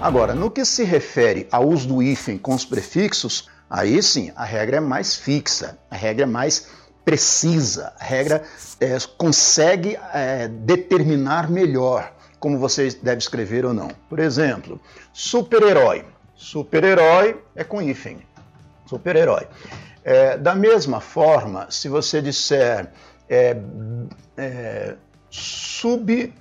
Agora, no que se refere ao uso do hífen com os prefixos, aí sim a regra é mais fixa, a regra é mais precisa, a regra é, consegue é, determinar melhor como você deve escrever ou não. Por exemplo, super-herói. Super-herói é com hífen. Super-herói. É, da mesma forma, se você disser é, é, sub-humano,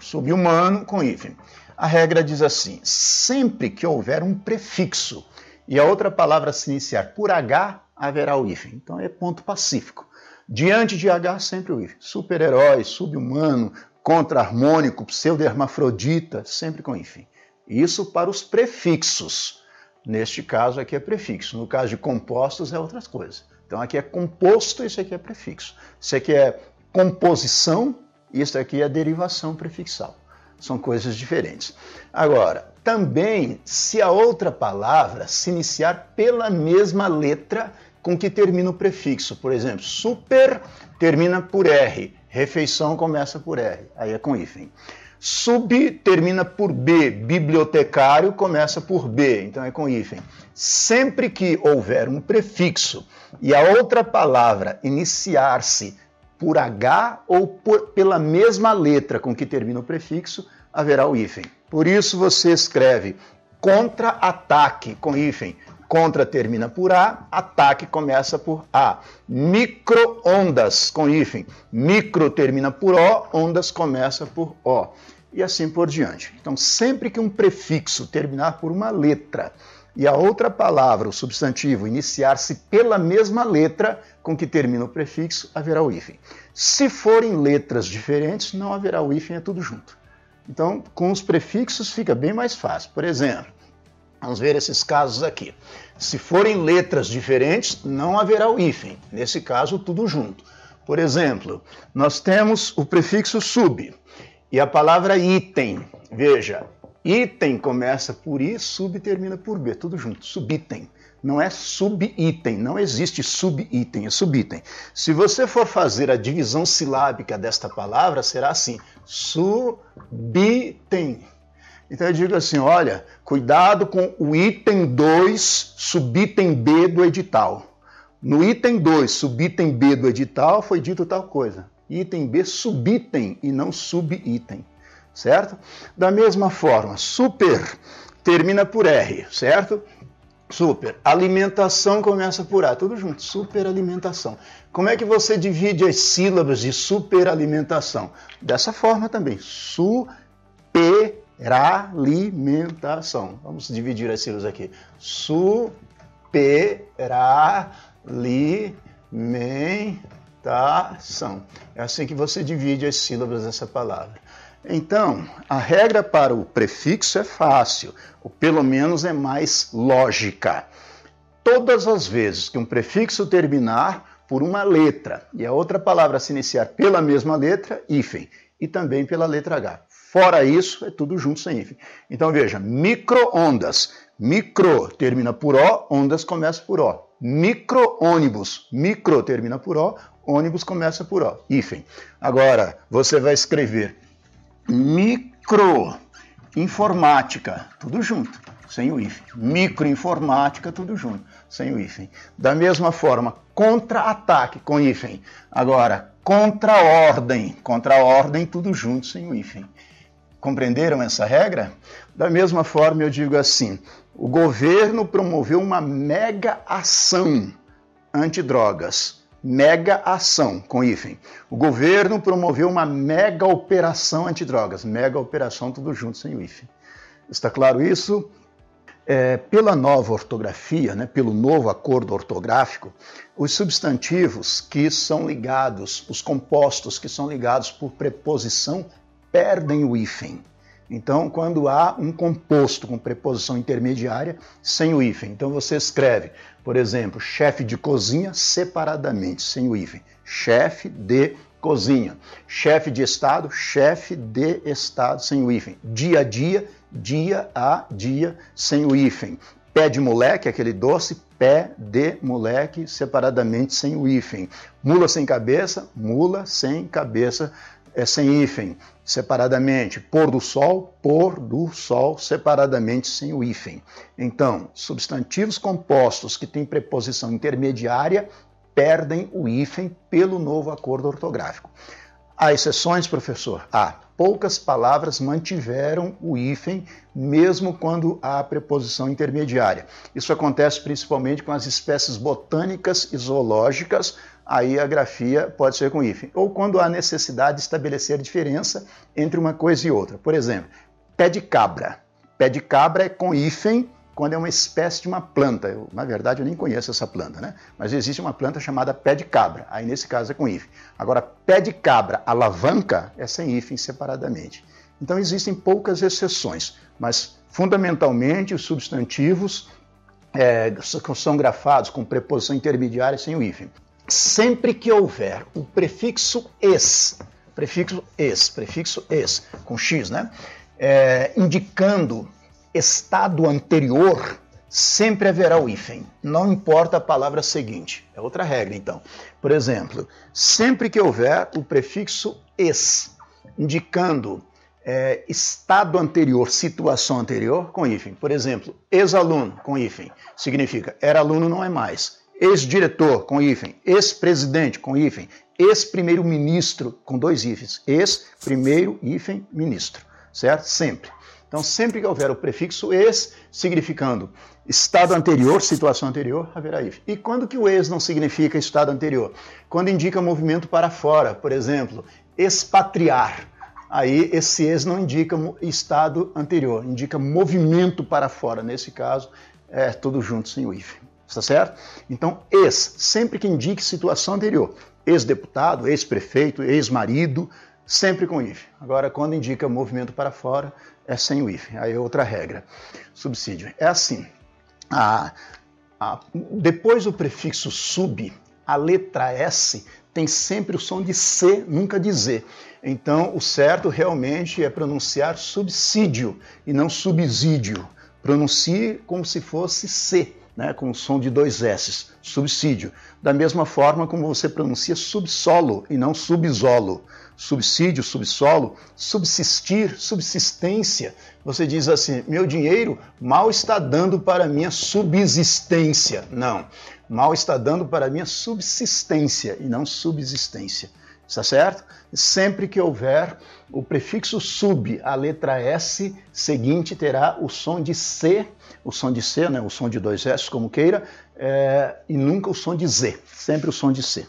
sub-humano com hífen. A regra diz assim: sempre que houver um prefixo e a outra palavra se iniciar por H, haverá o hífen. Então é ponto pacífico. Diante de H, sempre o hífen. Super-herói, sub-humano, contra-harmônico, pseudo-hermafrodita, sempre com hífen. Isso para os prefixos. Neste caso aqui é prefixo. No caso de compostos é outras coisas. Então aqui é composto, isso aqui é prefixo. Isso aqui é composição, isso aqui é derivação prefixal. São coisas diferentes. Agora, também, se a outra palavra se iniciar pela mesma letra com que termina o prefixo, por exemplo, super termina por R, refeição começa por R, aí é com hífen. Sub termina por B, bibliotecário começa por B, então é com hífen. Sempre que houver um prefixo e a outra palavra iniciar-se por H ou por, pela mesma letra com que termina o prefixo, haverá o hífen. Por isso você escreve contra-ataque com hífen. Contra termina por A, ataque começa por A. Micro-ondas com hífen. Micro termina por O, ondas começa por O. E assim por diante. Então, sempre que um prefixo terminar por uma letra e a outra palavra, o substantivo, iniciar-se pela mesma letra com que termina o prefixo, haverá o hífen. Se forem letras diferentes, não haverá o hífen, é tudo junto. Então, com os prefixos fica bem mais fácil. Por exemplo, vamos ver esses casos aqui. Se forem letras diferentes, não haverá o hífen. Nesse caso, tudo junto. Por exemplo, nós temos o prefixo sub e a palavra item. Veja, Item começa por I, sub termina por B, tudo junto, subitem. Não é subitem, não existe subitem, é subitem. Se você for fazer a divisão silábica desta palavra, será assim: subitem. Então eu digo assim: olha, cuidado com o item 2, subitem B do edital. No item 2, subitem B do edital, foi dito tal coisa. Item B, subitem e não subitem certo? Da mesma forma, super termina por R, certo? Super. Alimentação começa por A, tudo junto. Superalimentação. Como é que você divide as sílabas de superalimentação? Dessa forma também. Superalimentação. Vamos dividir as sílabas aqui. Superalimentação. É assim que você divide as sílabas dessa palavra. Então, a regra para o prefixo é fácil, ou pelo menos é mais lógica. Todas as vezes que um prefixo terminar por uma letra e a outra palavra se iniciar pela mesma letra, hífen, e também pela letra H. Fora isso, é tudo junto sem hífen. Então veja, micro-ondas. Micro termina por O, ondas começa por O. Micro-ônibus. Micro termina por O, ônibus começa por O. Hífen. Agora, você vai escrever microinformática, tudo junto, sem o hífen. Microinformática, tudo junto, sem o hífen. Da mesma forma, contra-ataque com hífen. Agora, contra-ordem, contra-ordem, tudo junto, sem o hífen. Compreenderam essa regra? Da mesma forma, eu digo assim: o governo promoveu uma mega ação antidrogas mega ação, com hífen. O governo promoveu uma mega operação antidrogas. Mega operação, tudo junto, sem o hífen. Está claro isso? É, pela nova ortografia, né, pelo novo acordo ortográfico, os substantivos que são ligados, os compostos que são ligados por preposição, perdem o hífen. Então, quando há um composto com preposição intermediária, sem o hífen. Então, você escreve, por exemplo, chefe de cozinha separadamente, sem o hífen. Chefe de cozinha. Chefe de estado, chefe de estado, sem o hífen. Dia a dia, dia a dia, sem o hífen. Pé de moleque, aquele doce, pé de moleque, separadamente, sem o hífen. Mula sem cabeça, mula sem cabeça, é sem hífen, separadamente. Pôr do sol, pôr do sol, separadamente, sem o hífen. Então, substantivos compostos que têm preposição intermediária perdem o hífen pelo novo acordo ortográfico. Há exceções, professor? Há. Poucas palavras mantiveram o hífen, mesmo quando há preposição intermediária. Isso acontece principalmente com as espécies botânicas e zoológicas, aí a grafia pode ser com hífen. Ou quando há necessidade de estabelecer diferença entre uma coisa e outra. Por exemplo, pé de cabra. Pé de cabra é com hífen quando é uma espécie de uma planta. Eu, na verdade, eu nem conheço essa planta, né? Mas existe uma planta chamada pé de cabra. Aí, nesse caso, é com hífen. Agora, pé de cabra, alavanca, é sem hífen separadamente. Então, existem poucas exceções, mas, fundamentalmente, os substantivos é, são grafados com preposição intermediária sem o hífen. Sempre que houver o prefixo es, prefixo es, prefixo es, com x, né? É, indicando estado anterior, sempre haverá o hífen, não importa a palavra seguinte. É outra regra, então. Por exemplo, sempre que houver o prefixo es, indicando é, estado anterior, situação anterior, com hífen. Por exemplo, ex-aluno, com hífen, significa era aluno, não é mais. Ex-diretor, com hífen. Ex-presidente, com hífen. Ex-primeiro-ministro, com dois hífens. Ex-primeiro, hífen, ministro. Certo? Sempre. Então, sempre que houver o prefixo ex, significando estado anterior, situação anterior, haverá if. E quando que o ex não significa estado anterior? Quando indica movimento para fora, por exemplo, expatriar. Aí esse ex não indica estado anterior, indica movimento para fora. Nesse caso, é tudo junto sem o if. Está certo? Então, ex, sempre que indique situação anterior. Ex-deputado, ex-prefeito, ex-marido, sempre com if. Agora, quando indica movimento para fora, é sem o if. Aí é outra regra. Subsídio. É assim. A, a, depois do prefixo sub, a letra S tem sempre o som de C, nunca de Z. Então, o certo realmente é pronunciar subsídio e não subsídio. Pronuncie como se fosse C, né, com o som de dois S, subsídio. Da mesma forma como você pronuncia subsolo e não subsolo subsídio, subsolo, subsistir, subsistência. Você diz assim: meu dinheiro mal está dando para minha subsistência. Não, mal está dando para minha subsistência e não subsistência. Está certo? Sempre que houver o prefixo sub, a letra S seguinte terá o som de C, o som de C, né, o som de dois S, como queira, é, e nunca o som de Z. Sempre o som de C,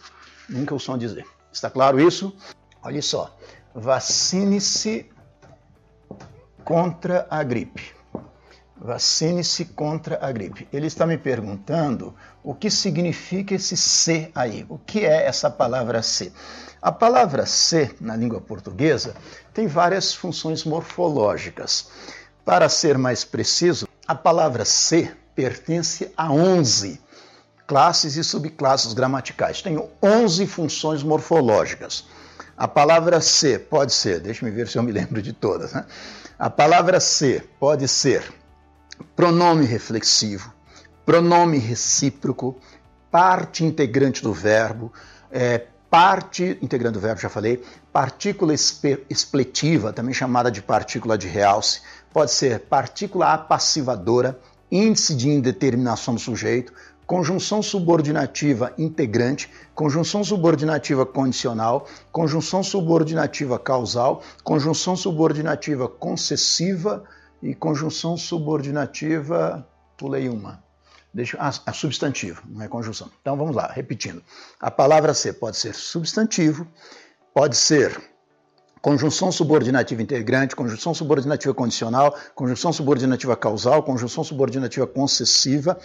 nunca o som de Z. Está claro isso? Olha só, vacine-se contra a gripe. Vacine-se contra a gripe. Ele está me perguntando o que significa esse C aí. O que é essa palavra C? A palavra C, na língua portuguesa, tem várias funções morfológicas. Para ser mais preciso, a palavra C pertence a 11 classes e subclasses gramaticais. Tem 11 funções morfológicas. A palavra ser pode ser, deixa me ver se eu me lembro de todas. Né? A palavra ser pode ser pronome reflexivo, pronome recíproco, parte integrante do verbo, é, parte integrante do verbo, já falei, partícula expletiva, também chamada de partícula de realce, pode ser partícula apassivadora, índice de indeterminação do sujeito, conjunção subordinativa integrante, conjunção subordinativa condicional, conjunção subordinativa causal, conjunção subordinativa concessiva e conjunção subordinativa, pulei uma. Deixa, ah, a substantivo, não é conjunção. Então vamos lá, repetindo. A palavra ser pode ser substantivo, pode ser conjunção subordinativa integrante, conjunção subordinativa condicional, conjunção subordinativa causal, conjunção subordinativa concessiva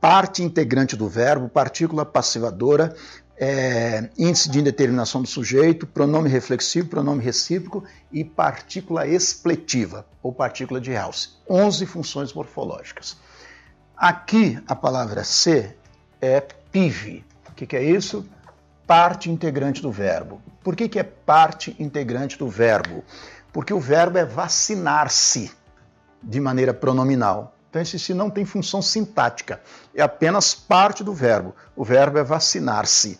parte integrante do verbo, partícula passivadora, é, índice de indeterminação do sujeito, pronome reflexivo, pronome recíproco e partícula expletiva, ou partícula de realce. 11 funções morfológicas. Aqui, a palavra ser é PIV. O que, que, é isso? Parte integrante do verbo. Por que, que é parte integrante do verbo? Porque o verbo é vacinar-se de maneira pronominal. Então, esse se não tem função sintática, é apenas parte do verbo. O verbo é vacinar-se.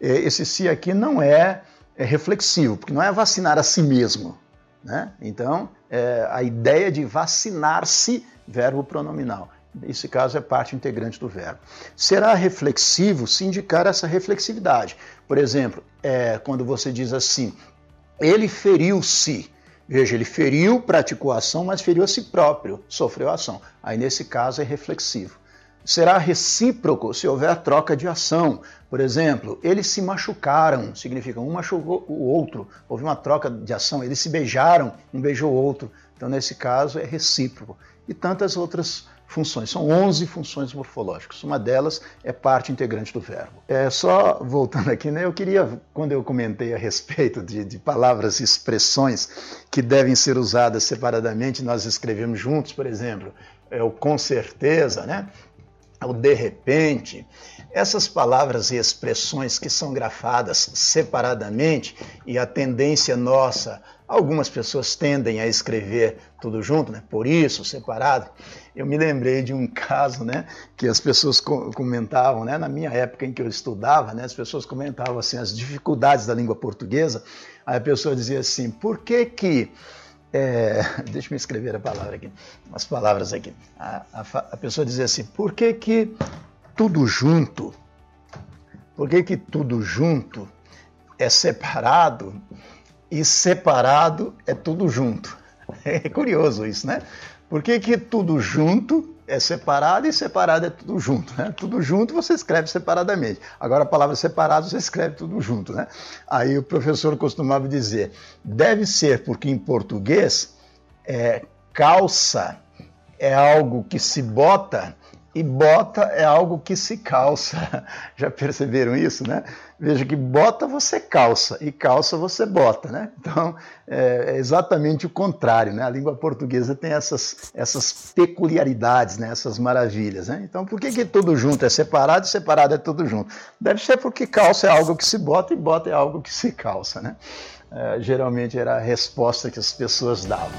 É, esse se aqui não é, é reflexivo, porque não é vacinar a si mesmo. Né? Então, é a ideia de vacinar-se, verbo pronominal. Nesse caso, é parte integrante do verbo. Será reflexivo se indicar essa reflexividade. Por exemplo, é, quando você diz assim, ele feriu-se. Veja, ele feriu, praticou a ação, mas feriu a si próprio, sofreu a ação. Aí, nesse caso, é reflexivo. Será recíproco se houver troca de ação. Por exemplo, eles se machucaram, significa um machucou o outro, houve uma troca de ação, eles se beijaram, um beijou o outro. Então, nesse caso, é recíproco. E tantas outras funções. São 11 funções morfológicas. Uma delas é parte integrante do verbo. É só voltando aqui, né? Eu queria, quando eu comentei a respeito de, de palavras e expressões que devem ser usadas separadamente, nós escrevemos juntos, por exemplo, é o com certeza, né? O de repente. Essas palavras e expressões que são grafadas separadamente e a tendência nossa, algumas pessoas tendem a escrever tudo junto, né? Por isso, separado. Eu me lembrei de um caso, né, que as pessoas comentavam, né, na minha época em que eu estudava, né, as pessoas comentavam assim as dificuldades da língua portuguesa. Aí a pessoa dizia assim: por que que é, deixa eu escrever a palavra aqui, umas palavras aqui. A, a, a pessoa dizia assim: por que que tudo junto. Por que, que tudo junto é separado e separado é tudo junto? É curioso isso, né? Por que, que tudo junto é separado e separado é tudo junto? Né? Tudo junto você escreve separadamente. Agora a palavra separado você escreve tudo junto. Né? Aí o professor costumava dizer: deve ser porque em português é, calça é algo que se bota e bota é algo que se calça. Já perceberam isso, né? Veja que bota você calça e calça você bota, né? Então é exatamente o contrário, né? A língua portuguesa tem essas, essas peculiaridades, né? essas maravilhas, né? Então por que, que tudo junto é separado e separado é tudo junto? Deve ser porque calça é algo que se bota e bota é algo que se calça, né? É, geralmente era a resposta que as pessoas davam.